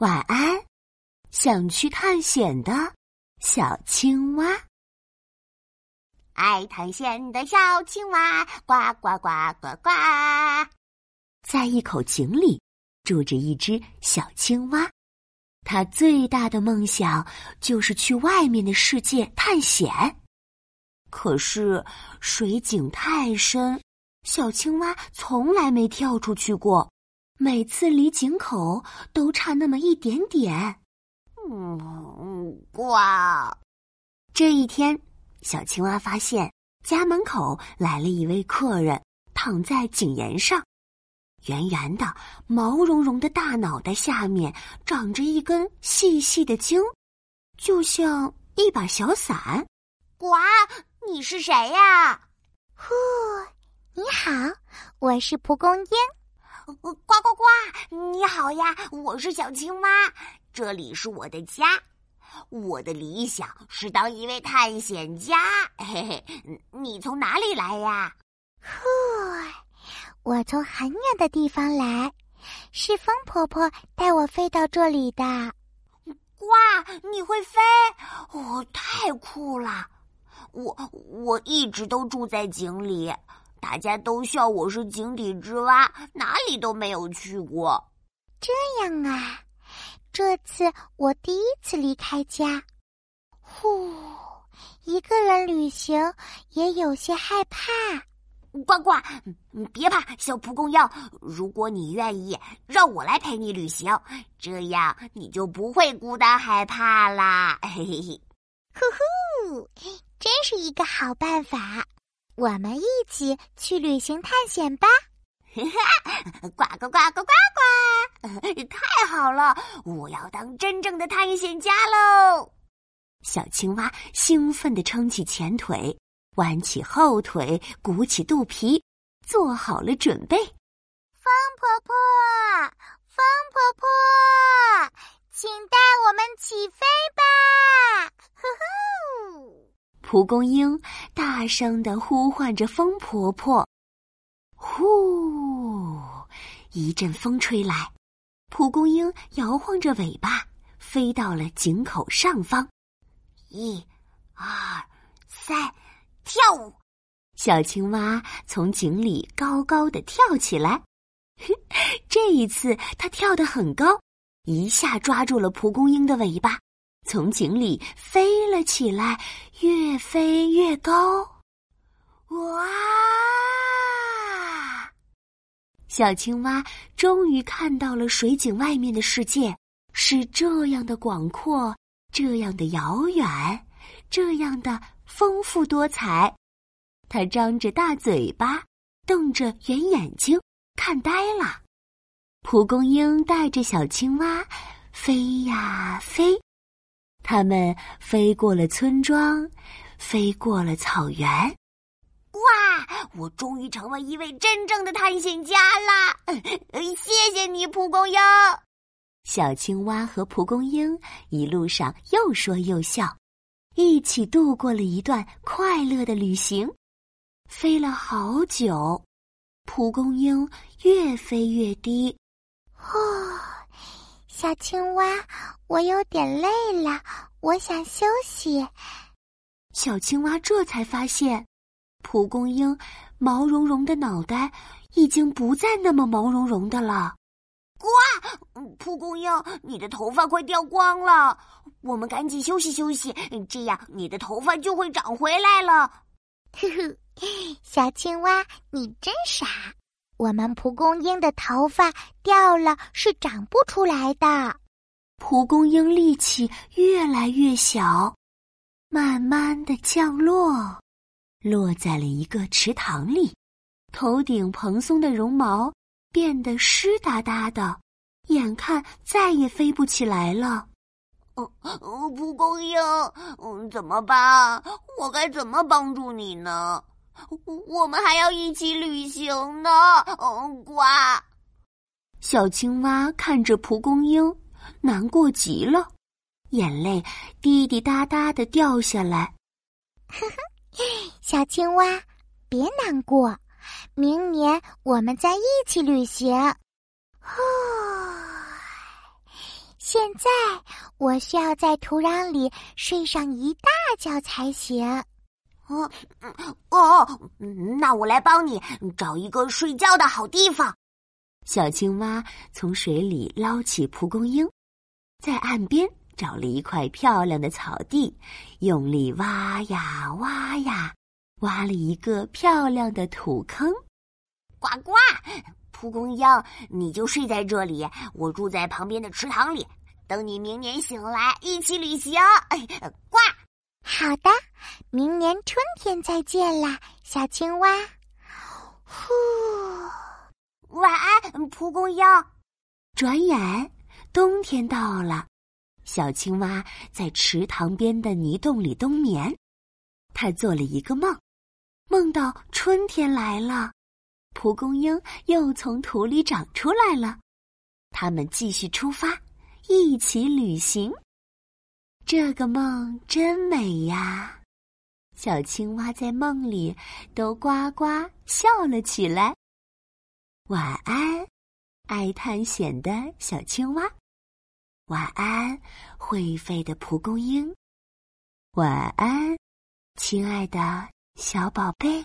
晚安，想去探险的小青蛙。爱探险的小青蛙，呱呱呱呱呱。在一口井里住着一只小青蛙，它最大的梦想就是去外面的世界探险。可是水井太深，小青蛙从来没跳出去过。每次离井口都差那么一点点。嗯，呱！这一天，小青蛙发现家门口来了一位客人，躺在井沿上，圆圆的、毛茸茸的大脑袋下面长着一根细细的茎，就像一把小伞。呱，你是谁呀？呼，你好，我是蒲公英。呱呱呱！你好呀，我是小青蛙，这里是我的家。我的理想是当一位探险家。嘿嘿，你从哪里来呀？呼，我从很远的地方来，是风婆婆带我飞到这里的。哇，你会飞？哦，太酷了！我我一直都住在井里。大家都笑我是井底之蛙，哪里都没有去过。这样啊，这次我第一次离开家，呼，一个人旅行也有些害怕。呱呱，别怕，小蒲公英，如果你愿意，让我来陪你旅行，这样你就不会孤单害怕啦。嘿嘿嘿，呼呼，真是一个好办法。我们一起去旅行探险吧！呱 呱呱呱呱呱！太好了，我要当真正的探险家喽！小青蛙兴奋地撑起前腿，弯起后腿，鼓起肚皮，做好了准备。风婆婆，风婆婆，请带我们起飞吧！呼呼。蒲公英大声的呼唤着风婆婆，呼！一阵风吹来，蒲公英摇晃着尾巴，飞到了井口上方。一、二、三，跳舞！小青蛙从井里高高的跳起来。这一次，它跳得很高，一下抓住了蒲公英的尾巴。从井里飞了起来，越飞越高。哇！小青蛙终于看到了水井外面的世界，是这样的广阔，这样的遥远，这样的丰富多彩。它张着大嘴巴，瞪着圆眼睛，看呆了。蒲公英带着小青蛙飞呀飞。他们飞过了村庄，飞过了草原。哇！我终于成为一位真正的探险家啦！谢谢你，蒲公英。小青蛙和蒲公英一路上又说又笑，一起度过了一段快乐的旅行。飞了好久，蒲公英越飞越低。哦。小青蛙，我有点累了，我想休息。小青蛙这才发现，蒲公英毛茸茸的脑袋已经不再那么毛茸茸的了。呱！蒲公英，你的头发快掉光了，我们赶紧休息休息，这样你的头发就会长回来了。呵呵，小青蛙，你真傻。我们蒲公英的头发掉了是长不出来的。蒲公英力气越来越小，慢慢的降落，落在了一个池塘里。头顶蓬松的绒毛变得湿哒哒的，眼看再也飞不起来了。哦，蒲公英，嗯，怎么办？我该怎么帮助你呢？我们还要一起旅行呢，嗯，呱！小青蛙看着蒲公英，难过极了，眼泪滴滴答答的掉下来。呵呵，小青蛙，别难过，明年我们再一起旅行。呼，现在我需要在土壤里睡上一大觉才行。哦，哦，那我来帮你找一个睡觉的好地方。小青蛙从水里捞起蒲公英，在岸边找了一块漂亮的草地，用力挖呀挖呀，挖了一个漂亮的土坑。呱呱，蒲公英，你就睡在这里，我住在旁边的池塘里，等你明年醒来一起旅行。呱。好的，明年春天再见啦，小青蛙。呼，晚安，蒲公英。转眼冬天到了，小青蛙在池塘边的泥洞里冬眠。它做了一个梦，梦到春天来了，蒲公英又从土里长出来了。他们继续出发，一起旅行。这个梦真美呀！小青蛙在梦里都呱呱笑了起来。晚安，爱探险的小青蛙。晚安，会飞的蒲公英。晚安，亲爱的小宝贝。